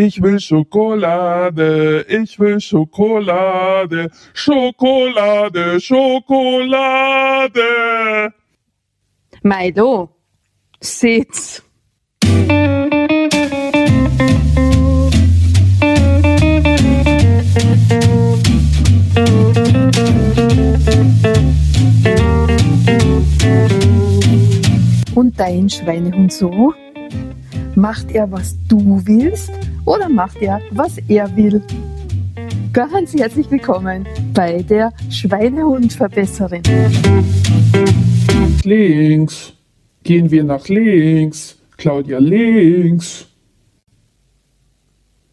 Ich will Schokolade, ich will Schokolade, Schokolade, Schokolade. Milo, sitz. Und dein Schweinehund so? Macht er, was du willst oder macht er, was er will? Ganz herzlich willkommen bei der Schweinehundverbesserin. Links. Gehen wir nach links. Claudia links.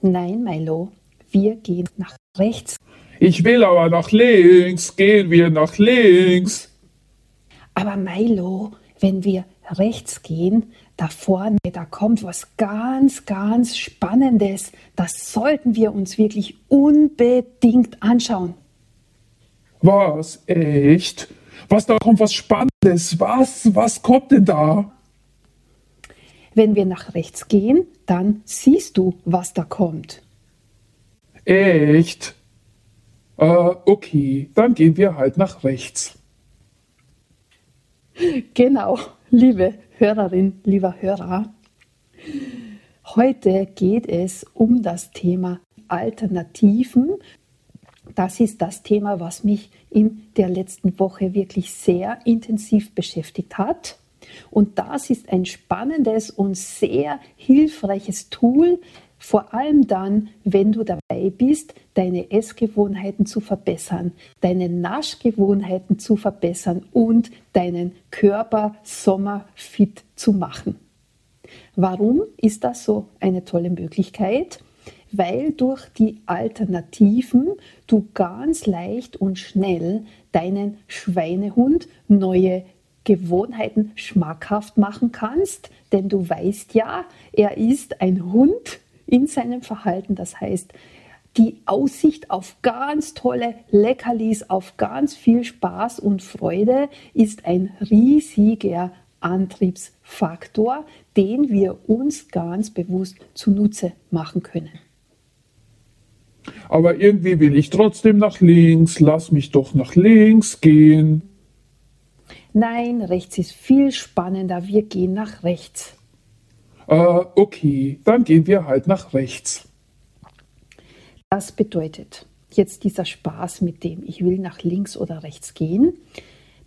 Nein, Milo, wir gehen nach rechts. Ich will aber nach links. Gehen wir nach links. Aber Milo, wenn wir rechts gehen, da vorne, da kommt was ganz, ganz Spannendes. Das sollten wir uns wirklich unbedingt anschauen. Was? Echt? Was, da kommt was Spannendes. Was? Was kommt denn da? Wenn wir nach rechts gehen, dann siehst du, was da kommt. Echt? Äh, okay, dann gehen wir halt nach rechts. Genau, liebe Hörerin, lieber Hörer. Heute geht es um das Thema Alternativen. Das ist das Thema, was mich in der letzten Woche wirklich sehr intensiv beschäftigt hat. Und das ist ein spannendes und sehr hilfreiches Tool, vor allem dann, wenn du dabei bist, deine Essgewohnheiten zu verbessern, deine Naschgewohnheiten zu verbessern und deinen Körper sommerfit zu machen. Warum ist das so eine tolle Möglichkeit? Weil durch die Alternativen du ganz leicht und schnell deinen Schweinehund neue Gewohnheiten schmackhaft machen kannst, denn du weißt ja, er ist ein Hund in seinem Verhalten. Das heißt, die Aussicht auf ganz tolle Leckerlis, auf ganz viel Spaß und Freude ist ein riesiger Antriebsfaktor, den wir uns ganz bewusst zunutze machen können. Aber irgendwie will ich trotzdem nach links. Lass mich doch nach links gehen. Nein, rechts ist viel spannender. Wir gehen nach rechts. Äh, okay, dann gehen wir halt nach rechts. Das bedeutet jetzt dieser Spaß mit dem, ich will nach links oder rechts gehen.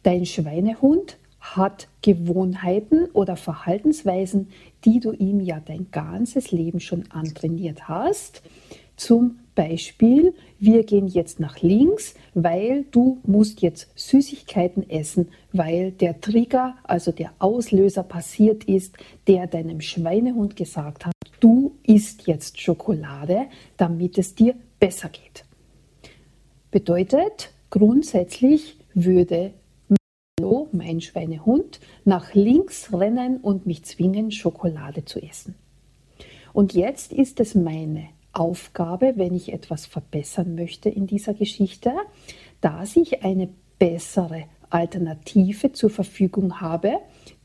Dein Schweinehund hat Gewohnheiten oder Verhaltensweisen, die du ihm ja dein ganzes Leben schon antrainiert hast. Zum Beispiel, wir gehen jetzt nach links, weil du musst jetzt Süßigkeiten essen, weil der Trigger, also der Auslöser passiert ist, der deinem Schweinehund gesagt hat, du isst jetzt Schokolade, damit es dir besser geht. Bedeutet, grundsätzlich würde mein Schweinehund, nach links rennen und mich zwingen, Schokolade zu essen. Und jetzt ist es meine Aufgabe, wenn ich etwas verbessern möchte in dieser Geschichte, dass ich eine bessere Alternative zur Verfügung habe,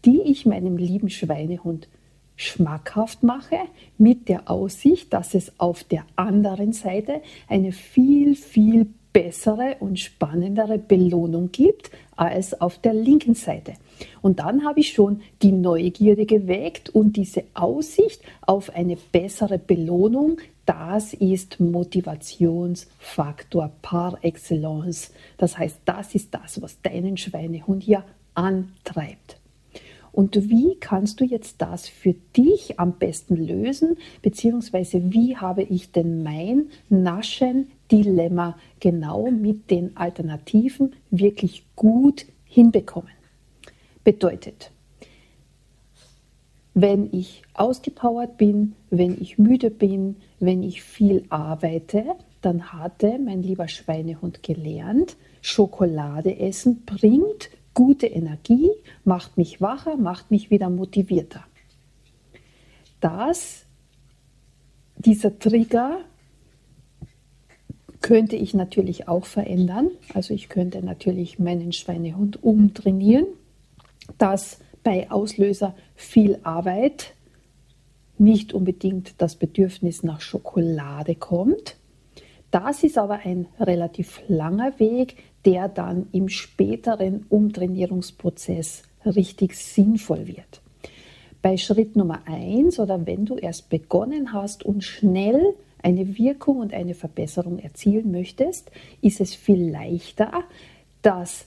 die ich meinem lieben Schweinehund schmackhaft mache, mit der Aussicht, dass es auf der anderen Seite eine viel, viel bessere und spannendere Belohnung gibt als auf der linken Seite. Und dann habe ich schon die Neugierde geweckt und diese Aussicht auf eine bessere Belohnung, das ist Motivationsfaktor par excellence. Das heißt, das ist das, was deinen Schweinehund hier antreibt. Und wie kannst du jetzt das für dich am besten lösen? Beziehungsweise wie habe ich denn mein Naschen-Dilemma genau mit den Alternativen wirklich gut hinbekommen? Bedeutet, wenn ich ausgepowert bin, wenn ich müde bin, wenn ich viel arbeite, dann hatte mein lieber Schweinehund gelernt, Schokolade essen bringt gute Energie, macht mich wacher, macht mich wieder motivierter. Das, dieser Trigger könnte ich natürlich auch verändern. Also ich könnte natürlich meinen Schweinehund umtrainieren, dass bei Auslöser viel Arbeit nicht unbedingt das Bedürfnis nach Schokolade kommt. Das ist aber ein relativ langer Weg, der dann im späteren Umtrainierungsprozess richtig sinnvoll wird. Bei Schritt Nummer eins oder wenn du erst begonnen hast und schnell eine Wirkung und eine Verbesserung erzielen möchtest, ist es viel leichter, das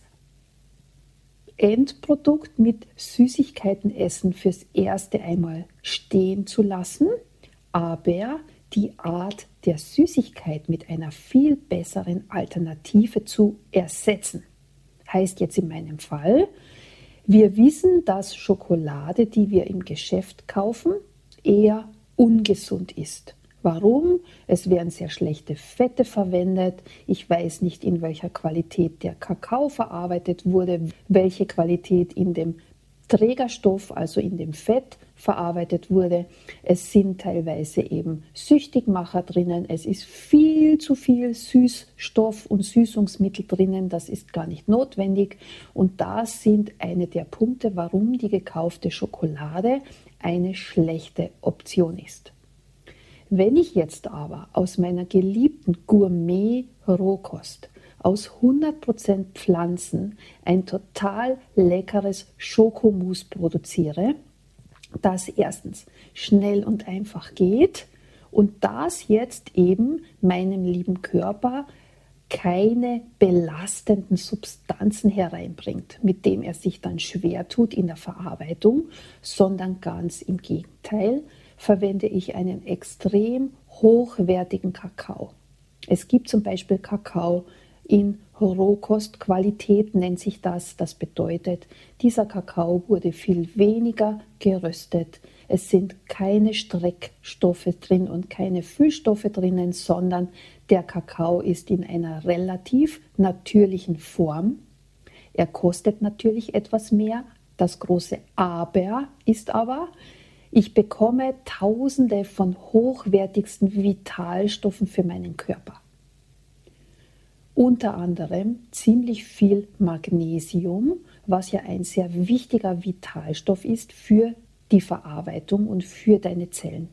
Endprodukt mit Süßigkeiten essen fürs erste einmal stehen zu lassen, aber die Art der Süßigkeit mit einer viel besseren Alternative zu ersetzen. Heißt jetzt in meinem Fall, wir wissen, dass Schokolade, die wir im Geschäft kaufen, eher ungesund ist. Warum? Es werden sehr schlechte Fette verwendet. Ich weiß nicht, in welcher Qualität der Kakao verarbeitet wurde, welche Qualität in dem Trägerstoff, also in dem Fett, verarbeitet wurde. Es sind teilweise eben Süchtigmacher drinnen. Es ist viel zu viel Süßstoff und Süßungsmittel drinnen. Das ist gar nicht notwendig. Und das sind eine der Punkte, warum die gekaufte Schokolade eine schlechte Option ist. Wenn ich jetzt aber aus meiner geliebten Gourmet-Rohkost aus 100% Pflanzen ein total leckeres Schokomousse produziere, das erstens schnell und einfach geht und das jetzt eben meinem lieben Körper keine belastenden Substanzen hereinbringt, mit dem er sich dann schwer tut in der Verarbeitung, sondern ganz im Gegenteil verwende ich einen extrem hochwertigen Kakao. Es gibt zum Beispiel Kakao in Rohkostqualität, nennt sich das. Das bedeutet, dieser Kakao wurde viel weniger geröstet. Es sind keine Streckstoffe drin und keine Füllstoffe drinnen, sondern der Kakao ist in einer relativ natürlichen Form. Er kostet natürlich etwas mehr. Das große Aber ist aber, ich bekomme Tausende von hochwertigsten Vitalstoffen für meinen Körper. Unter anderem ziemlich viel Magnesium, was ja ein sehr wichtiger Vitalstoff ist für die Verarbeitung und für deine Zellen.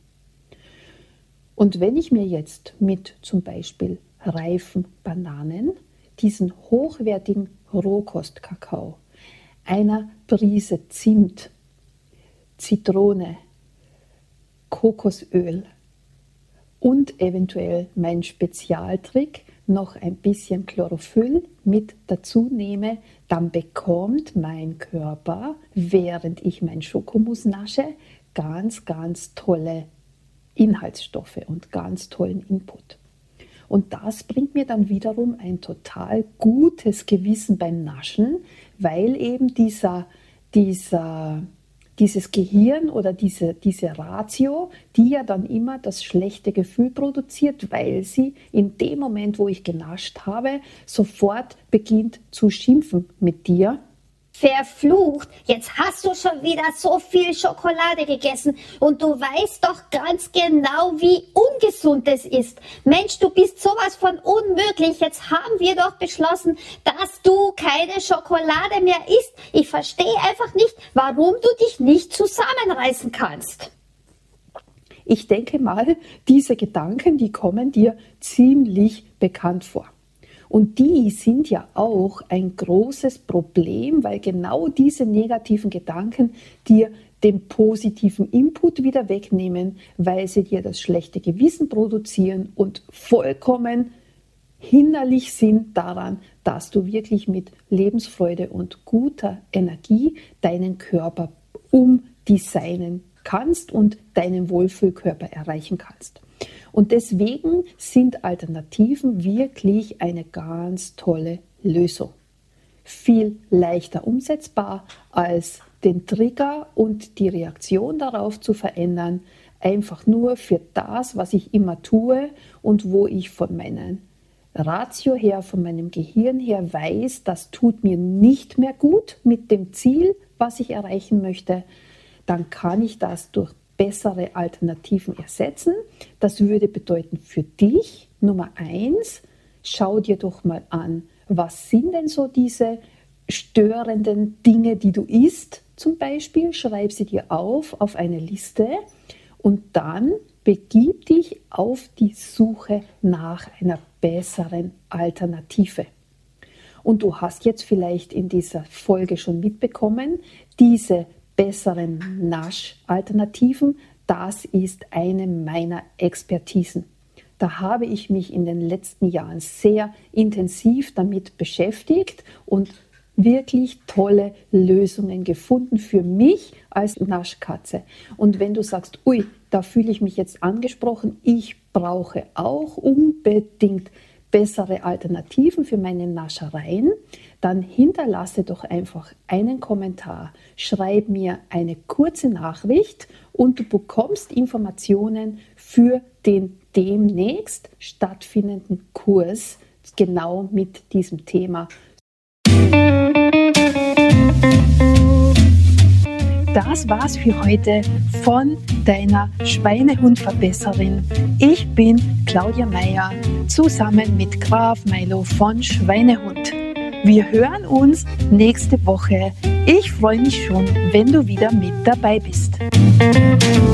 Und wenn ich mir jetzt mit zum Beispiel reifen Bananen diesen hochwertigen Rohkostkakao, einer Prise Zimt, Zitrone, Kokosöl und eventuell mein Spezialtrick noch ein bisschen Chlorophyll mit dazu nehme, dann bekommt mein Körper, während ich mein Schokomus nasche, ganz, ganz tolle Inhaltsstoffe und ganz tollen Input. Und das bringt mir dann wiederum ein total gutes Gewissen beim Naschen, weil eben dieser, dieser dieses Gehirn oder diese, diese Ratio, die ja dann immer das schlechte Gefühl produziert, weil sie in dem Moment, wo ich genascht habe, sofort beginnt zu schimpfen mit dir Verflucht, jetzt hast du schon wieder so viel Schokolade gegessen und du weißt doch ganz genau, wie ungesund es ist. Mensch, du bist sowas von unmöglich. Jetzt haben wir doch beschlossen, dass du keine Schokolade mehr isst. Ich verstehe einfach nicht, warum du dich nicht zusammenreißen kannst. Ich denke mal, diese Gedanken, die kommen dir ziemlich bekannt vor. Und die sind ja auch ein großes Problem, weil genau diese negativen Gedanken dir den positiven Input wieder wegnehmen, weil sie dir das schlechte Gewissen produzieren und vollkommen hinderlich sind daran, dass du wirklich mit Lebensfreude und guter Energie deinen Körper umdesignen kannst und deinen Wohlfühlkörper erreichen kannst. Und deswegen sind Alternativen wirklich eine ganz tolle Lösung. Viel leichter umsetzbar als den Trigger und die Reaktion darauf zu verändern, einfach nur für das, was ich immer tue und wo ich von meinen Ratio her, von meinem Gehirn her weiß, das tut mir nicht mehr gut mit dem Ziel, was ich erreichen möchte, dann kann ich das durch bessere Alternativen ersetzen. Das würde bedeuten für dich Nummer eins, schau dir doch mal an, was sind denn so diese störenden Dinge, die du isst. Zum Beispiel schreib sie dir auf auf eine Liste Und dann begib dich auf die Suche nach einer besseren Alternative. Und du hast jetzt vielleicht in dieser Folge schon mitbekommen, diese besseren Nasch-Alternativen, das ist eine meiner Expertisen. Da habe ich mich in den letzten Jahren sehr intensiv damit beschäftigt und wirklich tolle Lösungen gefunden für mich als Naschkatze. Und wenn du sagst, ui, da fühle ich mich jetzt angesprochen, ich brauche auch unbedingt bessere Alternativen für meine Naschereien, dann hinterlasse doch einfach einen Kommentar, schreib mir eine kurze Nachricht und du bekommst Informationen für den demnächst stattfindenden Kurs genau mit diesem Thema. Das war's für heute von deiner Schweinehundverbesserin. Ich bin Claudia Meyer zusammen mit Graf Milo von Schweinehund. Wir hören uns nächste Woche. Ich freue mich schon, wenn du wieder mit dabei bist. Musik